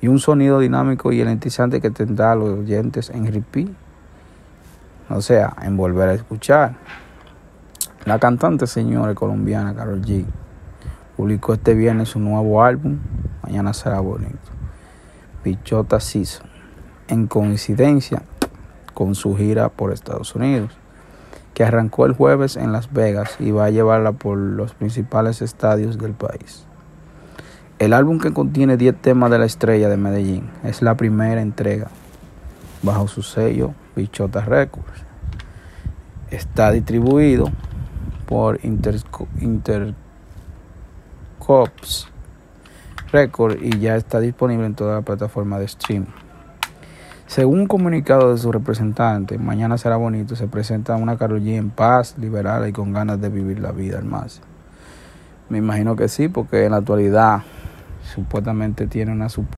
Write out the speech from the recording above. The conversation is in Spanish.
y un sonido dinámico y elentizante que tendrá a los oyentes en repeat. O sea, en volver a escuchar. La cantante señora colombiana Carol G publicó este viernes su nuevo álbum, Mañana será bonito, Pichota Season, en coincidencia con su gira por Estados Unidos, que arrancó el jueves en Las Vegas y va a llevarla por los principales estadios del país. El álbum que contiene 10 temas de la estrella de Medellín es la primera entrega bajo su sello Bichota Records. Está distribuido por Intercops Records y ya está disponible en toda la plataforma de stream. Según un comunicado de su representante, Mañana será bonito, se presenta una Karol en paz, liberada y con ganas de vivir la vida al máximo. Me imagino que sí, porque en la actualidad supuestamente tiene una